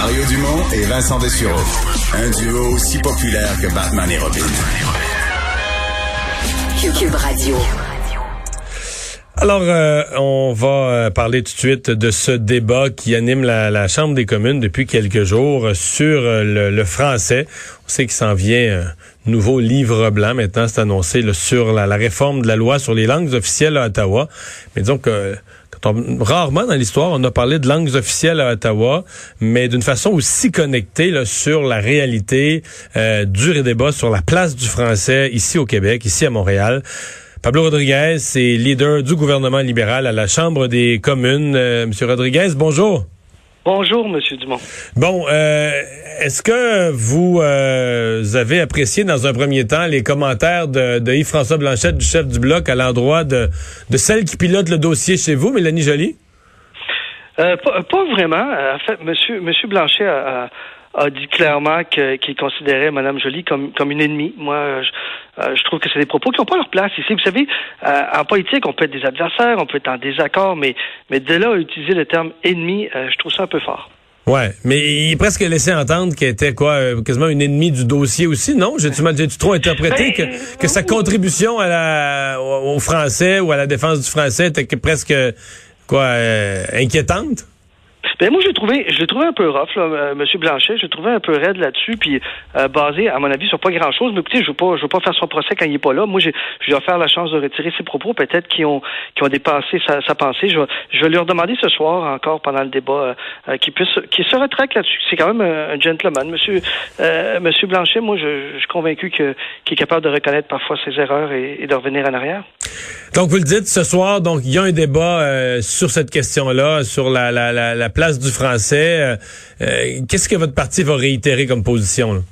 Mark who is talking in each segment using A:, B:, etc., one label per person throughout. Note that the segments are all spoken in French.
A: Mario Dumont et Vincent Dessureau. Un duo aussi populaire que Batman et Robin.
B: Cube Radio.
C: Alors, euh, on va euh, parler tout de suite de ce débat qui anime la, la Chambre des communes depuis quelques jours sur euh, le, le, français. On sait qu'il s'en vient un nouveau livre blanc maintenant, c'est annoncé là, sur la, la, réforme de la loi sur les langues officielles à Ottawa. Mais disons que rarement dans l'histoire, on a parlé de langues officielles à Ottawa, mais d'une façon aussi connectée sur la réalité euh, du débat sur la place du français ici au Québec, ici à Montréal. Pablo Rodriguez est leader du gouvernement libéral à la Chambre des communes. Euh, Monsieur Rodriguez, bonjour.
D: Bonjour, Monsieur Dumont.
C: Bon, euh, est-ce que vous, euh, avez apprécié dans un premier temps les commentaires de, de Yves-François Blanchette, du chef du bloc, à l'endroit de, de celle qui pilote le dossier chez vous, Mélanie Joly?
D: Euh, pas, pas, vraiment. En fait, Monsieur, Monsieur Blanchet a, a dit clairement qu'il considérait Mme Joly comme, comme une ennemie. Moi, je, euh, je trouve que c'est des propos qui n'ont pas leur place ici. Vous savez, euh, en politique, on peut être des adversaires, on peut être en désaccord, mais, mais de là à utiliser le terme ennemi, euh, je trouve ça un peu fort.
C: Ouais, mais il est presque laissé entendre qu'elle était quoi, quasiment une ennemie du dossier aussi, non? J'ai-tu mal, j'ai-tu trop interprété que, que sa contribution à la, au français ou à la défense du français était presque quoi euh, inquiétante
D: ben moi, je l'ai trouvé, je l'ai trouvé un peu rough, là, euh, Monsieur Blanchet. Je l'ai trouvé un peu raide là-dessus, puis euh, basé, à mon avis, sur pas grand-chose. Mais écoutez, je veux pas, je veux pas faire son procès quand il est pas là. Moi, j'ai, je vais faire la chance de retirer ses propos, peut-être qui ont, qui ont dépassé sa, sa pensée. Je vais, je vais lui redemander ce soir encore pendant le débat euh, qu'il puisse, qu'il se retraque là-dessus. C'est quand même un, un gentleman, Monsieur, euh, Monsieur Blanchet. Moi, je, je suis convaincu que qu'il est capable de reconnaître parfois ses erreurs et, et, de revenir en arrière.
C: Donc, vous le dites ce soir. Donc, il y a un débat euh, sur cette question-là, sur la, la, la, la place du français. Euh, euh, Qu'est-ce que votre parti va réitérer comme position?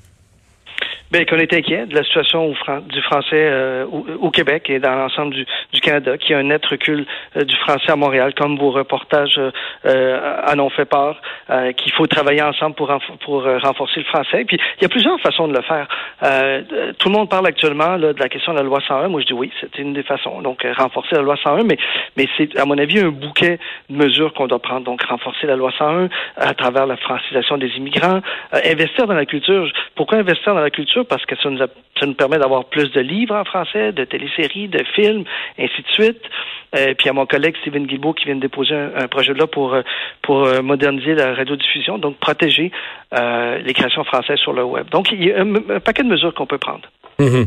D: Bien, qu'on est inquiet de la situation du français euh, au, Québec et dans l'ensemble du, du, Canada, qu'il y a un net recul euh, du français à Montréal, comme vos reportages euh, en ont fait part, euh, qu'il faut travailler ensemble pour, pour renforcer le français. Puis, il y a plusieurs façons de le faire. tout le monde parle actuellement là, de la question de la loi 101. Moi, je dis oui, c'est une des façons. Donc, renforcer la loi 101, mais, mais c'est, à mon avis, un bouquet de mesures qu'on doit prendre. Donc, renforcer la loi 101 à travers la francisation des immigrants, investir dans la culture. Pourquoi investir dans la culture? Parce que ça nous, permet d'avoir plus de livres en français, de téléséries, de films, ainsi de suite. Euh, puis à mon collègue Steven Guilbeault qui vient de déposer un, projet là pour pour moderniser la radiodiffusion, donc protéger euh, les créations françaises sur le web. Donc il y a un, paquet de mesures qu'on peut prendre.
C: Mmh.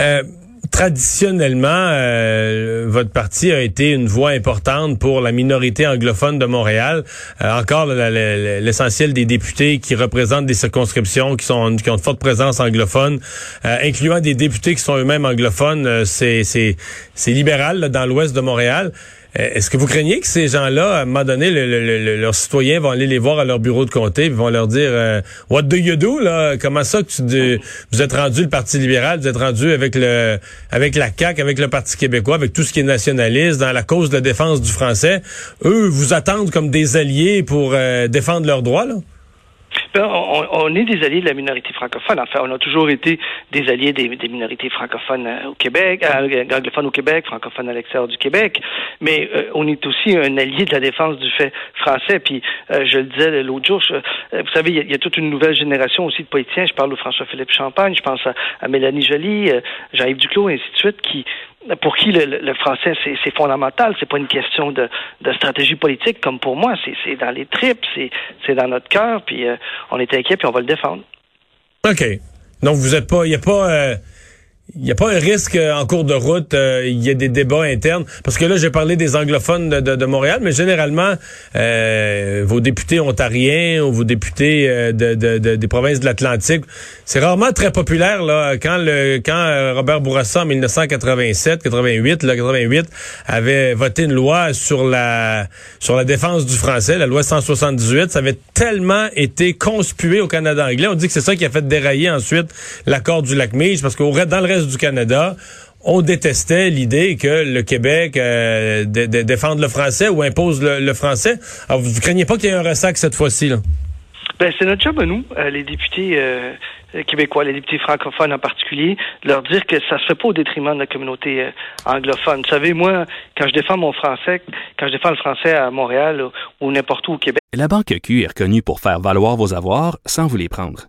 C: Euh traditionnellement, euh, votre parti a été une voix importante pour la minorité anglophone de Montréal. Euh, encore l'essentiel des députés qui représentent des circonscriptions qui ont de forte présence anglophone, euh, incluant des députés qui sont eux-mêmes anglophones, euh, c'est libéral dans l'ouest de Montréal. Euh, est-ce que vous craignez que ces gens-là, à un moment donné, le, le, le, leurs citoyens vont aller les voir à leur bureau de comté et vont leur dire euh, What do you do? Là? Comment ça que tu, vous êtes rendu le Parti libéral, vous êtes rendu avec le avec la CAQ, avec le Parti québécois, avec tout ce qui est nationaliste, dans la cause de la défense du français. Eux vous attendent comme des alliés pour euh, défendre leurs droits, là?
D: On, on, est des alliés de la minorité francophone. Enfin, on a toujours été des alliés des, minorités francophones au Québec, euh, anglophones au Québec, francophones à l'extérieur du Québec. Mais euh, on est aussi un allié de la défense du fait français. Puis, euh, je le disais l'autre jour, je, vous savez, il y, a, toute une nouvelle génération aussi de politiciens. Je parle de François-Philippe Champagne, je pense à, à Mélanie Joly, Jean-Yves Duclos, et ainsi de suite, qui pour qui le, français c'est fondamental, c'est pas une question de, stratégie politique comme pour moi, c'est dans les tripes, c'est dans notre cœur, puis euh, on est inquiet, puis on va le défendre.
C: OK. Donc vous êtes pas, il y a pas. Euh, il n'y a pas un risque euh, en cours de route, euh, il y a des débats internes. Parce que là, j'ai parlé des anglophones de, de, Montréal, mais généralement, euh, vos députés ontariens ou vos députés euh, de, de, des provinces de l'Atlantique, c'est rarement très populaire. là Quand le quand Robert Bourassa, en 1987, 88, là, 88, avait voté une loi sur la sur la défense du français, la loi 178, ça avait tellement été conspué au Canada anglais. On dit que c'est ça qui a fait dérailler ensuite l'accord du lac Meach, parce qu'au dans le reste du Canada, on détestait l'idée que le Québec euh, défende le français ou impose le, français. Alors, vous ne craignez pas qu'il y ait un ressac cette fois-ci? Là?
D: Ben, c'est notre job à nous, euh, les députés euh, québécois, les députés francophones en particulier, de leur dire que ça se fait pas au détriment de la communauté anglophone. Vous savez, moi, quand je défends mon français, quand je défends le français à Montréal ou n'importe où au Québec.
E: La Banque Q est reconnue pour faire valoir vos avoirs sans vous les prendre.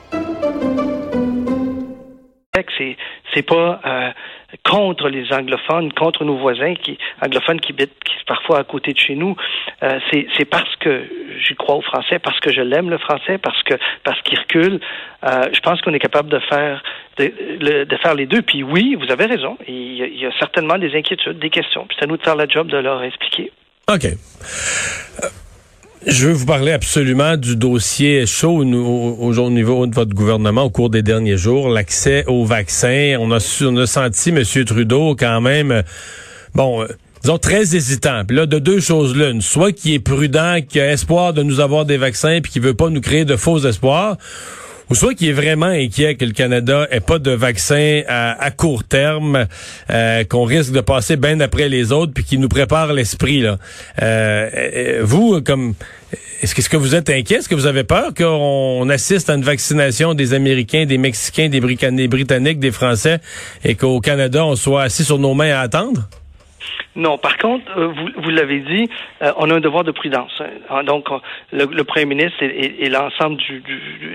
D: c'est c'est pas euh, contre les anglophones, contre nos voisins qui anglophones qui habitent parfois à côté de chez nous. Euh, c'est parce que j'y crois au français, parce que je l'aime le français, parce que parce qu'il recule. Euh, je pense qu'on est capable de faire de, faire les deux. Puis oui, vous avez raison. Il y, a, certainement des inquiétudes, des questions. Puis c'est à nous de faire le job de leur expliquer.
C: OK. Je veux vous parler absolument du dossier chaud au, au, niveau de votre gouvernement au cours des derniers jours, l'accès aux vaccins. On a, on a senti M. Trudeau quand même, bon, euh, disons très hésitant. Puis là, de deux choses l'une, soit qui est prudent, qui a espoir de nous avoir des vaccins, puis qui veut pas nous créer de faux espoirs, ou soit qui est vraiment inquiet que le Canada ait pas de vaccin à, court terme, euh, qu'on risque de passer bien après les autres, puis qui nous prépare l'esprit. là. Euh, euh, vous, comme est-ce que, que vous êtes inquiet? Est-ce que vous avez peur qu'on assiste à une vaccination des Américains, des Mexicains, des Britanniques, des Français, et qu'au Canada, on soit assis sur nos mains à attendre?
D: Non, par contre, euh, vous, vous l'avez dit, euh, on a un devoir de prudence. Hein. Donc, le, Premier ministre et, l'ensemble du,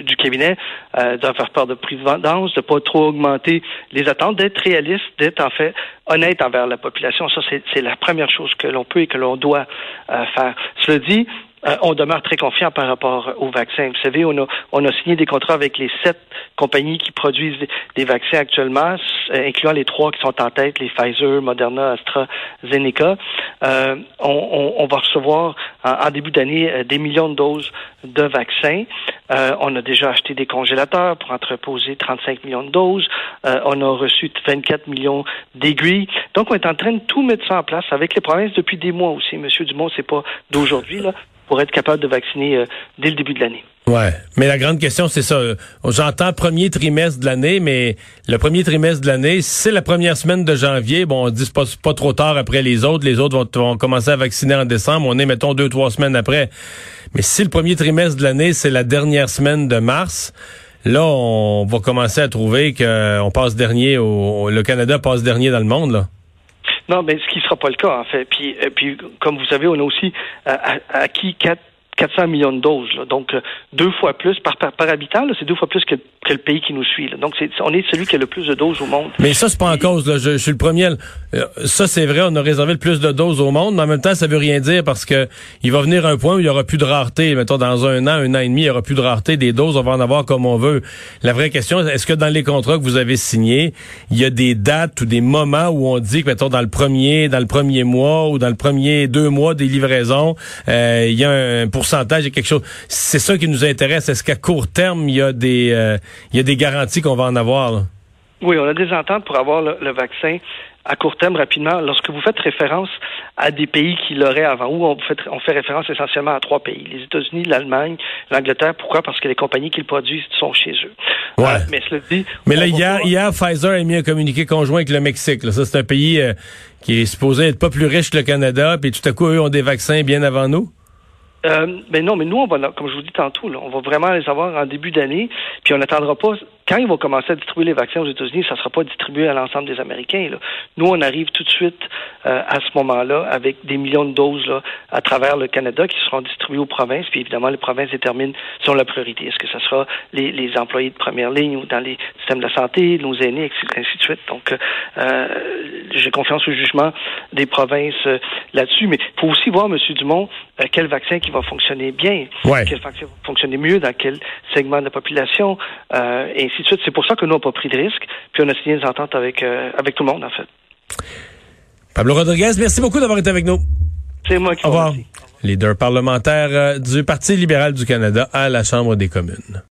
D: du, cabinet euh, doivent faire part de prudence, de pas trop augmenter les attentes, d'être réaliste, d'être en fait honnête envers la population. Ça, c'est la première chose que l'on peut et que l'on doit faire. Cela dit, euh, on demeure très confiant par rapport au vaccin. Vous savez, on a, on a signé des contrats avec les sept compagnies qui produisent des, vaccins actuellement, euh, incluant les trois qui sont en tête, les Pfizer, Moderna, AstraZeneca. Euh, on, on, va recevoir en, début d'année des millions de doses de vaccins. on a déjà acheté des congélateurs pour entreposer 35 millions de doses. on a reçu 24 millions d'aiguilles. Donc, on est en train de tout mettre ça en place avec les provinces depuis des mois aussi. Monsieur Dumont, c'est pas d'aujourd'hui, là pour être capable de vacciner euh, dès le début de l'année.
C: Ouais, mais la grande question c'est ça. J'entends premier trimestre de l'année, mais le premier trimestre de l'année, c'est la première semaine de janvier. Bon, on dit pas, pas trop tard après les autres. Les autres vont, commencer à vacciner en décembre. On est mettons deux trois semaines après. Mais si le premier trimestre de l'année c'est la dernière semaine de mars, là on va commencer à trouver qu'on passe dernier. Au, le Canada passe dernier dans le monde là.
D: Non, mais ce qui ne sera pas le cas, en fait. Puis, euh, puis comme vous savez, on a aussi euh, acquis quatre 400 millions de doses. Donc, euh, deux fois plus par, par, habitant, c'est deux fois plus que, que, le pays qui nous suit. Donc, c'est, on est celui qui a le plus de doses au monde.
C: Mais ça, c'est pas en cause. Là. Je, suis le premier. Euh, ça, c'est vrai, on a réservé le plus de doses au monde, mais en même temps, ça veut rien dire parce que il va venir un point où il y aura plus de rareté. Mettons, dans un an, un an et demi, il y aura plus de rareté des doses. On va en avoir comme on veut. La vraie question, est-ce que dans les contrats que vous avez signés, il y a des dates ou des moments où on dit que, mettons, dans le premier, dans le premier mois ou dans le premier deux mois des livraisons, euh, il y a un pour pourcentage, il y a quelque chose. C'est ça qui nous intéresse. Est-ce qu'à court terme, il y a des, il y a des garanties qu'on va en avoir?
D: Oui, on a des ententes pour avoir le vaccin à court terme rapidement, lorsque vous faites référence à des pays qui l'auraient avant, où on fait, on fait référence essentiellement à trois pays, les États-Unis, l'Allemagne, l'Angleterre. Pourquoi? Parce que les compagnies qui le produisent sont chez eux.
C: Ouais. Euh, mais cela dit... Mais là, hier, hier, Pfizer a mis un communiqué conjoint avec le Mexique. Là. Ça, c'est un pays euh, qui est supposé être pas plus riche que le Canada, puis tout à coup, eux ont des vaccins bien avant nous.
D: Euh, ben non, mais nous, on va, comme je vous dis tantôt, là, on va vraiment les avoir en début d'année, puis on n'attendra pas quand ils vont commencer à distribuer les vaccins aux États-Unis, ça ne sera pas distribué à l'ensemble des Américains. Là. Nous, on arrive tout de suite euh, à ce moment-là avec des millions de doses là, à travers le Canada qui seront distribuées aux provinces. Puis évidemment, les provinces déterminent sur la priorité. Est-ce que ce sera les, les, employés de première ligne ou dans les systèmes de la santé, nos aînés, ainsi de suite. Donc, euh, j'ai confiance au jugement des provinces euh, là-dessus. Mais il faut aussi voir, M. Dumont, euh, quel vaccin qui va fonctionner bien, quel vaccin va fonctionner mieux dans quel segment de la population, et c'est pour ça que nous, on n'a pas pris de risque, puis on a signé des ententes avec, euh, avec tout le monde, en fait.
C: Pablo Rodriguez, merci beaucoup d'avoir été avec nous.
D: C'est moi qui vous remercie.
C: Leader parlementaire euh, du Parti libéral du Canada à la Chambre des communes.